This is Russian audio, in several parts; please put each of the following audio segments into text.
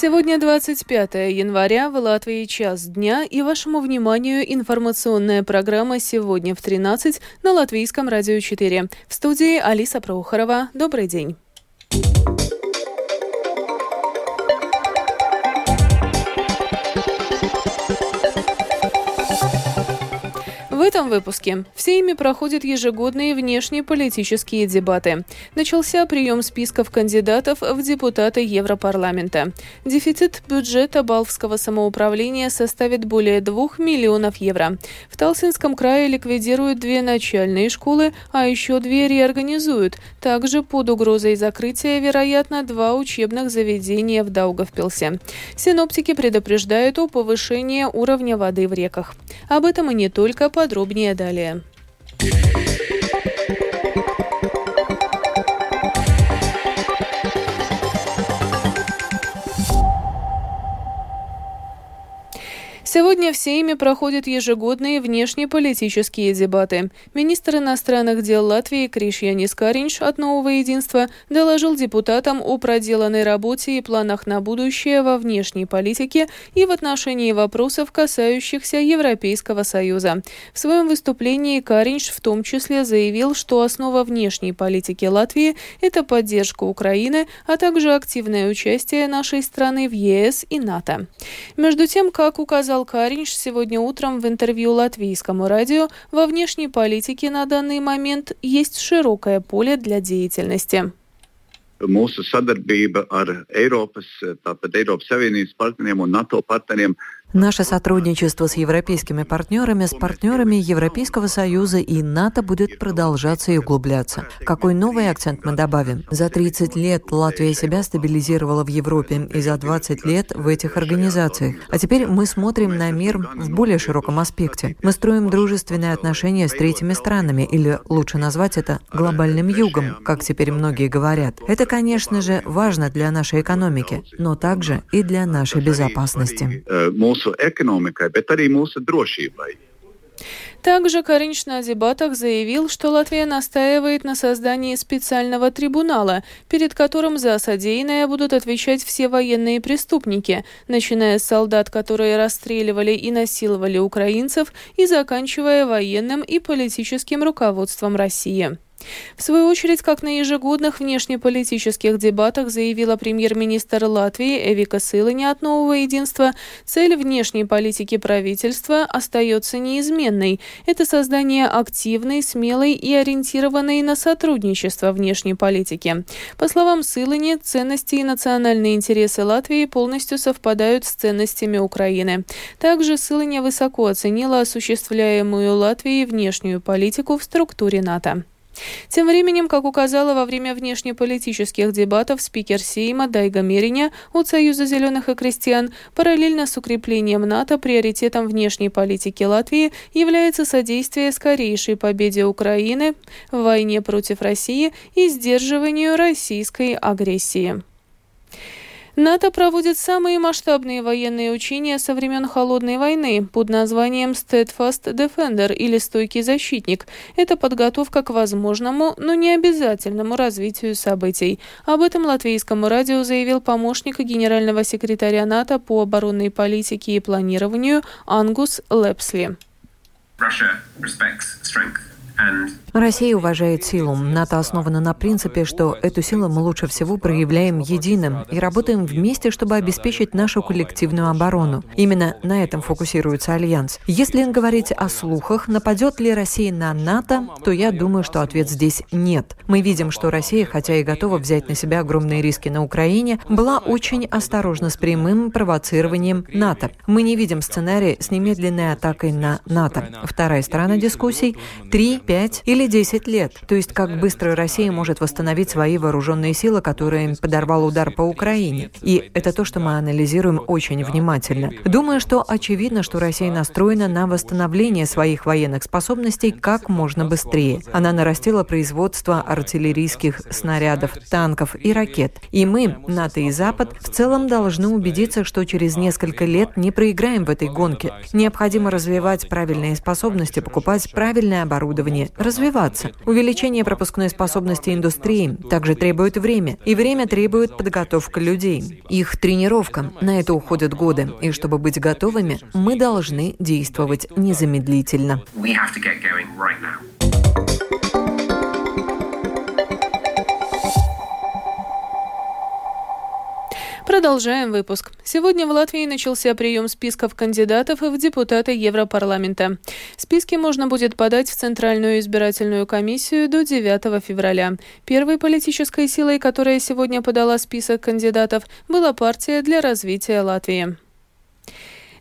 Сегодня 25 января, в Латвии час дня, и вашему вниманию информационная программа «Сегодня в 13» на Латвийском радио 4. В студии Алиса Проухорова. Добрый день. Этом выпуске в Сейме проходят ежегодные внешнеполитические дебаты. Начался прием списков кандидатов в депутаты Европарламента. Дефицит бюджета Балвского самоуправления составит более 2 миллионов евро. В Талсинском крае ликвидируют две начальные школы, а еще две реорганизуют. Также под угрозой закрытия, вероятно, два учебных заведения в Даугавпилсе. Синоптики предупреждают о повышении уровня воды в реках. Об этом и не только подробно Подробнее далее. Сегодня в Сейме проходят ежегодные внешнеполитические дебаты. Министр иностранных дел Латвии Кришьянис Каринч от «Нового единства» доложил депутатам о проделанной работе и планах на будущее во внешней политике и в отношении вопросов, касающихся Европейского Союза. В своем выступлении Каринч в том числе заявил, что основа внешней политики Латвии – это поддержка Украины, а также активное участие нашей страны в ЕС и НАТО. Между тем, как указал сказал Каринш сегодня утром в интервью латвийскому радио, во внешней политике на данный момент есть широкое поле для деятельности. Mūsu sadarbība ar Eiropas, tātad Eiropas Savienības partneriem un NATO Наше сотрудничество с европейскими партнерами, с партнерами Европейского Союза и НАТО будет продолжаться и углубляться. Какой новый акцент мы добавим? За 30 лет Латвия себя стабилизировала в Европе и за 20 лет в этих организациях. А теперь мы смотрим на мир в более широком аспекте. Мы строим дружественные отношения с третьими странами, или лучше назвать это глобальным югом, как теперь многие говорят. Это, конечно же, важно для нашей экономики, но также и для нашей безопасности mūsu ekonomikai, bet arī mūsu drošībai. Также Каринч на дебатах заявил, что Латвия настаивает на создании специального трибунала, перед которым за содеянное будут отвечать все военные преступники, начиная с солдат, которые расстреливали и насиловали украинцев, и заканчивая военным и политическим руководством России. В свою очередь, как на ежегодных внешнеполитических дебатах заявила премьер-министр Латвии Эвика Сылани от «Нового единства», цель внешней политики правительства остается неизменной. Это создание активной, смелой и ориентированной на сотрудничество внешней политики. По словам Сылани, ценности и национальные интересы Латвии полностью совпадают с ценностями Украины. Также Сылани высоко оценила осуществляемую Латвией внешнюю политику в структуре НАТО. Тем временем, как указала во время внешнеполитических дебатов спикер Сейма Дайга Мериня от Союза зеленых и крестьян, параллельно с укреплением НАТО приоритетом внешней политики Латвии является содействие скорейшей победе Украины в войне против России и сдерживанию российской агрессии. НАТО проводит самые масштабные военные учения со времен Холодной войны под названием Steadfast Defender или «Стойкий защитник». Это подготовка к возможному, но не обязательному развитию событий. Об этом латвийскому радио заявил помощник генерального секретаря НАТО по оборонной политике и планированию Ангус Лепсли. Russia respects strength Россия уважает силу. НАТО основано на принципе, что эту силу мы лучше всего проявляем единым и работаем вместе, чтобы обеспечить нашу коллективную оборону. Именно на этом фокусируется Альянс. Если говорить о слухах, нападет ли Россия на НАТО, то я думаю, что ответ здесь нет. Мы видим, что Россия, хотя и готова взять на себя огромные риски на Украине, была очень осторожна с прямым провоцированием НАТО. Мы не видим сценария с немедленной атакой на НАТО. Вторая сторона дискуссий – 3, 5 или 10 лет. То есть как быстро Россия может восстановить свои вооруженные силы, которые подорвал удар по Украине. И это то, что мы анализируем очень внимательно. Думаю, что очевидно, что Россия настроена на восстановление своих военных способностей как можно быстрее. Она нарастила производство артиллерийских снарядов, танков и ракет. И мы, НАТО и Запад, в целом должны убедиться, что через несколько лет не проиграем в этой гонке. Необходимо развивать правильные способности, покупать правильное оборудование образования развиваться. Увеличение пропускной способности индустрии также требует время, и время требует подготовка людей. Их тренировка. На это уходят годы. И чтобы быть готовыми, мы должны действовать незамедлительно. Продолжаем выпуск. Сегодня в Латвии начался прием списков кандидатов в депутаты Европарламента. Списки можно будет подать в Центральную избирательную комиссию до 9 февраля. Первой политической силой, которая сегодня подала список кандидатов, была партия для развития Латвии.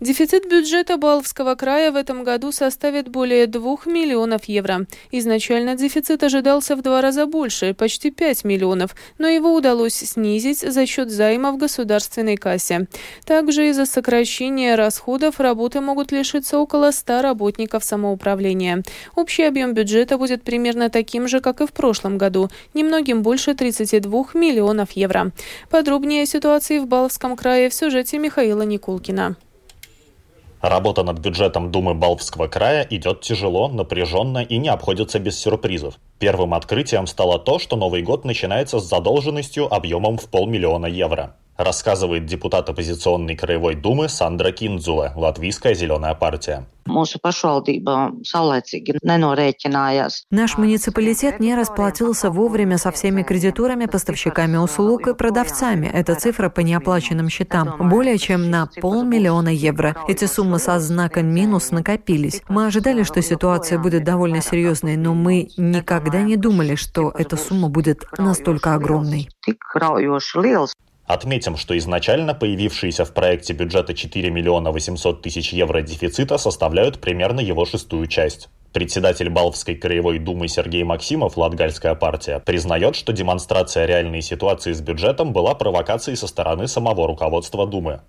Дефицит бюджета Балвского края в этом году составит более 2 миллионов евро. Изначально дефицит ожидался в два раза больше, почти 5 миллионов, но его удалось снизить за счет займа в государственной кассе. Также из-за сокращения расходов работы могут лишиться около 100 работников самоуправления. Общий объем бюджета будет примерно таким же, как и в прошлом году, немногим больше 32 миллионов евро. Подробнее о ситуации в Балвском крае в сюжете Михаила Никулкина. Работа над бюджетом Думы Балвского края идет тяжело, напряженно и не обходится без сюрпризов. Первым открытием стало то, что Новый год начинается с задолженностью объемом в полмиллиона евро рассказывает депутат оппозиционной краевой думы Сандра Киндзула, Латвийская зеленая партия. Наш муниципалитет не расплатился вовремя со всеми кредиторами, поставщиками услуг и продавцами. Эта цифра по неоплаченным счетам. Более чем на полмиллиона евро. Эти суммы со знаком минус накопились. Мы ожидали, что ситуация будет довольно серьезной, но мы никогда не думали, что эта сумма будет настолько огромной. Отметим, что изначально появившиеся в проекте бюджета 4 миллиона 800 тысяч евро дефицита составляют примерно его шестую часть. Председатель Балвской краевой думы Сергей Максимов, Латгальская партия, признает, что демонстрация реальной ситуации с бюджетом была провокацией со стороны самого руководства Думы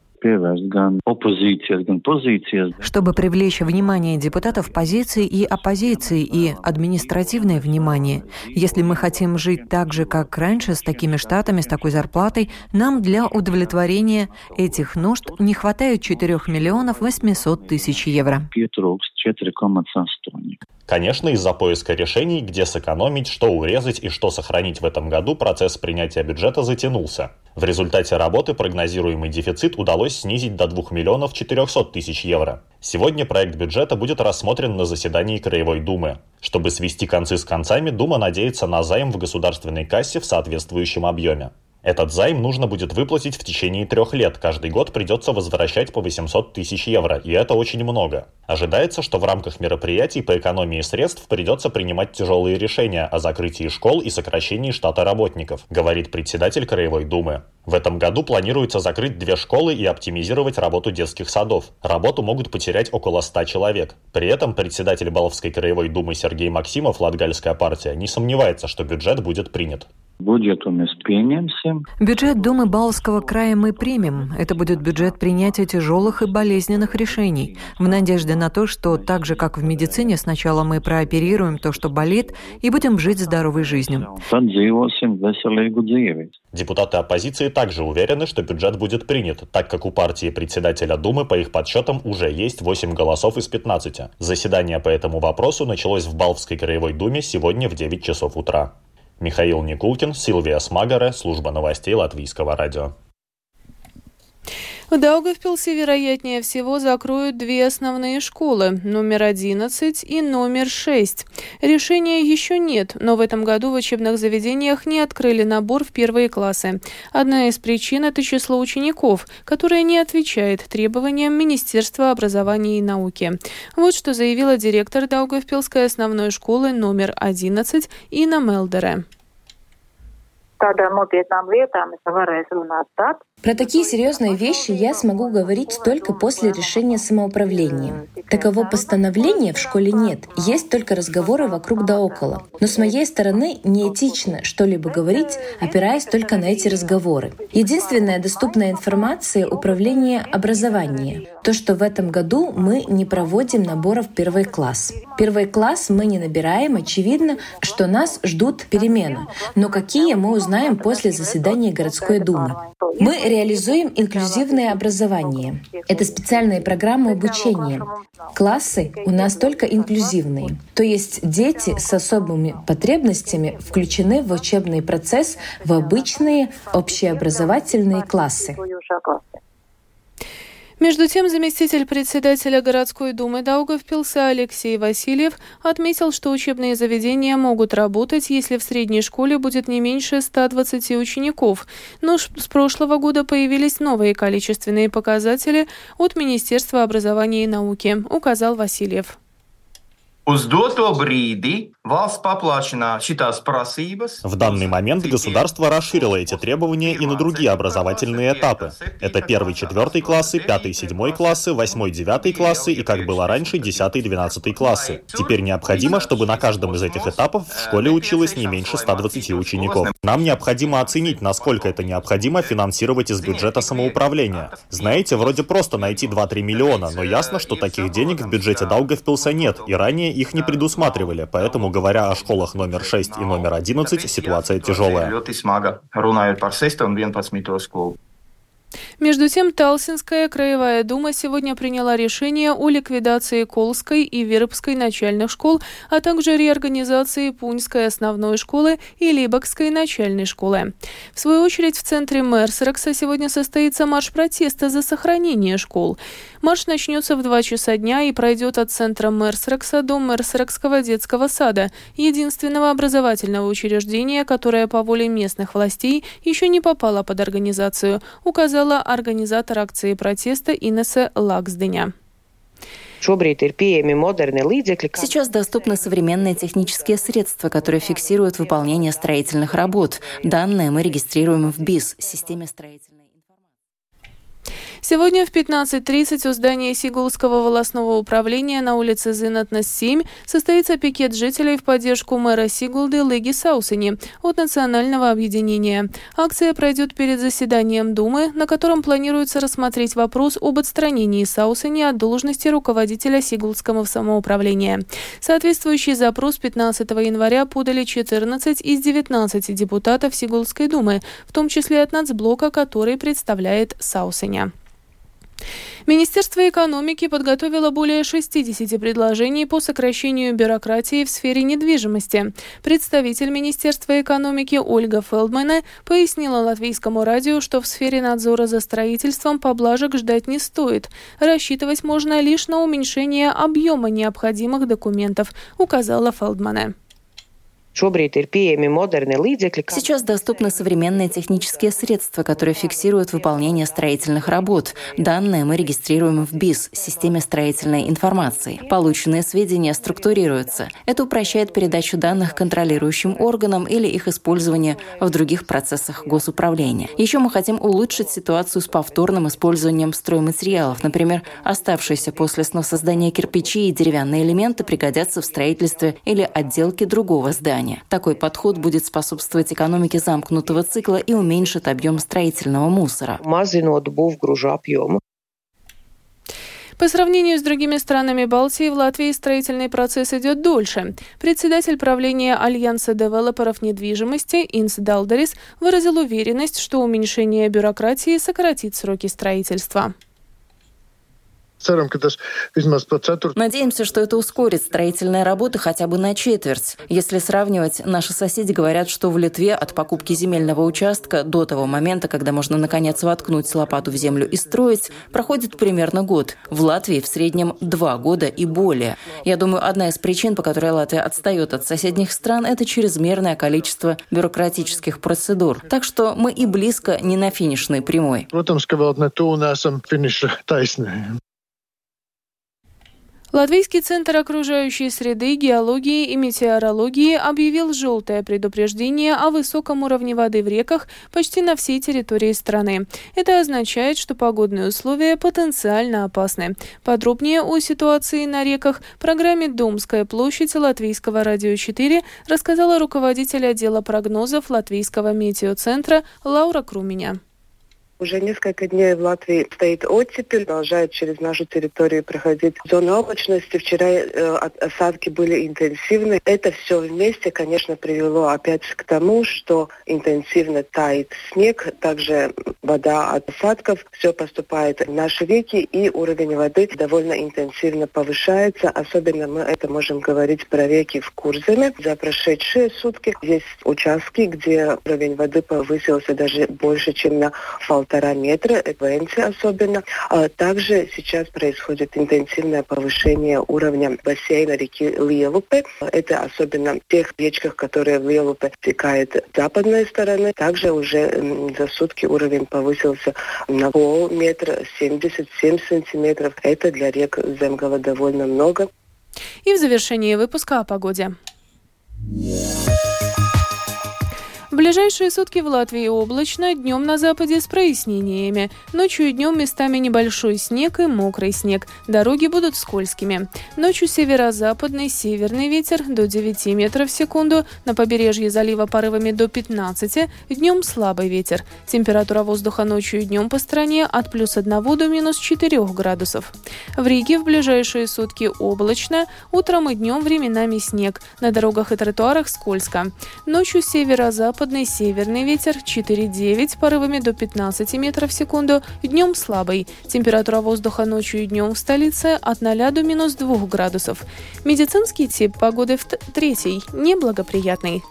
pozīcijas. Чтобы привлечь внимание депутатов позиции и оппозиции и административное внимание. Если мы хотим жить так же, как раньше, с такими штатами, с такой зарплатой, нам для удовлетворения этих нужд не хватает 4 миллионов 800 тысяч евро. Конечно, из-за поиска решений, где сэкономить, что урезать и что сохранить в этом году, процесс принятия бюджета затянулся. В результате работы прогнозируемый дефицит удалось снизить до 2 миллионов 400 тысяч евро. Сегодня проект бюджета будет рассмотрен на заседании Краевой Думы. Чтобы свести концы с концами, Дума надеется на займ в государственной кассе в соответствующем объеме. Этот займ нужно будет выплатить в течение трех лет. Каждый год придется возвращать по 800 тысяч евро, и это очень много. Ожидается, что в рамках мероприятий по экономии средств придется принимать тяжелые решения о закрытии школ и сокращении штата работников, говорит председатель Краевой Думы. В этом году планируется закрыть две школы и оптимизировать работу детских садов. Работу могут потерять около 100 человек. При этом председатель Баловской краевой думы Сергей Максимов, Латгальская партия, не сомневается, что бюджет будет принят. Бюджет Думы Балского края мы примем. Это будет бюджет принятия тяжелых и болезненных решений. В надежде на то, что так же, как в медицине, сначала мы прооперируем то, что болит, и будем жить здоровой жизнью. Депутаты оппозиции также уверены, что бюджет будет принят, так как у партии председателя Думы, по их подсчетам, уже есть 8 голосов из 15. Заседание по этому вопросу началось в Балвской краевой думе сегодня в 9 часов утра. Михаил Никулкин, Силвия Смагаре, служба новостей Латвийского радио. В Даугавпилсе, вероятнее всего, закроют две основные школы – номер 11 и номер 6. Решения еще нет, но в этом году в учебных заведениях не открыли набор в первые классы. Одна из причин – это число учеников, которое не отвечает требованиям Министерства образования и науки. Вот что заявила директор Даугавпилской основной школы номер 11 Инна Мелдере. Tādām nopietnām lietām Про такие серьезные вещи я смогу говорить только после решения самоуправления. Таково постановления в школе нет, есть только разговоры вокруг да около. Но с моей стороны неэтично что-либо говорить, опираясь только на эти разговоры. Единственная доступная информация — управление образования. То, что в этом году мы не проводим наборов в первый класс. Первый класс мы не набираем, очевидно, что нас ждут перемены. Но какие мы узнаем после заседания городской думы. Мы реализуем инклюзивное образование. Это специальные программы обучения. Классы у нас только инклюзивные. То есть дети с особыми потребностями включены в учебный процесс в обычные общеобразовательные классы. Между тем, заместитель председателя городской думы Даугавпилса Алексей Васильев отметил, что учебные заведения могут работать, если в средней школе будет не меньше 120 учеников. Но с прошлого года появились новые количественные показатели от Министерства образования и науки, указал Васильев. Uz doto brīdi valsts paplašina šitās prasības. В данный момент государство расширило эти требования и на другие образовательные этапы. Это первый, четвертый классы, пятый, седьмой классы, восьмой, девятый классы и, как было раньше, десятый, двенадцатый классы. Теперь необходимо, чтобы на каждом из этих этапов в школе училось не меньше 120 учеников. Нам необходимо оценить, насколько это необходимо финансировать из бюджета самоуправления. Знаете, вроде просто найти 2-3 миллиона, но ясно, что таких денег в бюджете Даугавпилса нет, и ранее их не предусматривали, поэтому, говоря о школах номер 6 и номер 11, ситуация тяжелая. Между тем, Талсинская краевая дума сегодня приняла решение о ликвидации Колской и Вербской начальных школ, а также реорганизации Пуньской основной школы и Либокской начальной школы. В свою очередь, в центре Мерсерекса сегодня состоится марш протеста за сохранение школ. Марш начнется в 2 часа дня и пройдет от центра Мерсерекса до Мерсерекского детского сада, единственного образовательного учреждения, которое по воле местных властей еще не попало под организацию, указал сказала организатор акции протеста Инесса Лаксденя. Сейчас доступны современные технические средства, которые фиксируют выполнение строительных работ. Данные мы регистрируем в БИС, системе строительной Сегодня в 15.30 у здания Сигулского волосного управления на улице Зинатнес 7 состоится пикет жителей в поддержку мэра Сигулды Леги Саусени от Национального объединения. Акция пройдет перед заседанием Думы, на котором планируется рассмотреть вопрос об отстранении Саусени от должности руководителя Сигулского самоуправления. Соответствующий запрос 15 января подали 14 из 19 депутатов Сигулской думы, в том числе от нацблока, который представляет Саусеня. Министерство экономики подготовило более 60 предложений по сокращению бюрократии в сфере недвижимости. Представитель Министерства экономики Ольга Фелдмана пояснила латвийскому радио, что в сфере надзора за строительством поблажек ждать не стоит. Рассчитывать можно лишь на уменьшение объема необходимых документов, указала Фелдмана. Сейчас доступны современные технические средства, которые фиксируют выполнение строительных работ. Данные мы регистрируем в БИС, системе строительной информации. Полученные сведения структурируются. Это упрощает передачу данных контролирующим органам или их использование в других процессах госуправления. Еще мы хотим улучшить ситуацию с повторным использованием стройматериалов. Например, оставшиеся после создания кирпичи и деревянные элементы пригодятся в строительстве или отделке другого здания образования. Такой подход будет способствовать экономике замкнутого цикла и уменьшит объем строительного мусора. По сравнению с другими странами Балтии, в Латвии строительный процесс идет дольше. Председатель правления Альянса девелоперов недвижимости Инс Далдерис выразил уверенность, что уменьшение бюрократии сократит сроки строительства. Надеемся, что это ускорит строительные работы хотя бы на четверть. Если сравнивать, наши соседи говорят, что в Литве от покупки земельного участка до того момента, когда можно наконец воткнуть лопату в землю и строить, проходит примерно год. В Латвии в среднем два года и более. Я думаю, одна из причин, по которой Латвия отстает от соседних стран, это чрезмерное количество бюрократических процедур. Так что мы и близко не на финишной прямой. Латвийский центр окружающей среды, геологии и метеорологии объявил желтое предупреждение о высоком уровне воды в реках почти на всей территории страны. Это означает, что погодные условия потенциально опасны. Подробнее о ситуации на реках в программе «Домская площадь» Латвийского радио 4 рассказала руководитель отдела прогнозов Латвийского метеоцентра Лаура Круменя. Уже несколько дней в Латвии стоит оттепель, продолжает через нашу территорию проходить зона облачности. Вчера э, осадки были интенсивны. Это все вместе, конечно, привело опять к тому, что интенсивно тает снег, также вода от осадков, все поступает в наши реки, и уровень воды довольно интенсивно повышается. Особенно мы это можем говорить про реки в Курзаме. За прошедшие сутки есть участки, где уровень воды повысился даже больше, чем на полтора метра, Венце особенно. А также сейчас происходит интенсивное повышение уровня бассейна реки Лиелупе. Это особенно в тех речках, которые в Лиелупе текают с западной стороны. Также уже за сутки уровень повысился на полметра, 77 сантиметров. Это для рек Земгала довольно много. И в завершении выпуска о погоде. В ближайшие сутки в Латвии облачно, днем на западе с прояснениями. Ночью и днем местами небольшой снег и мокрый снег. Дороги будут скользкими. Ночью северо-западный северный ветер до 9 метров в секунду, на побережье залива порывами до 15, днем слабый ветер. Температура воздуха ночью и днем по стране от плюс 1 до минус 4 градусов. В Риге в ближайшие сутки облачно, утром и днем временами снег. На дорогах и тротуарах скользко. Ночью северо-запад западный северный ветер 4,9 порывами до 15 метров в секунду, днем слабый. Температура воздуха ночью и днем в столице от 0 до минус 2 градусов. Медицинский тип погоды в третий, неблагоприятный.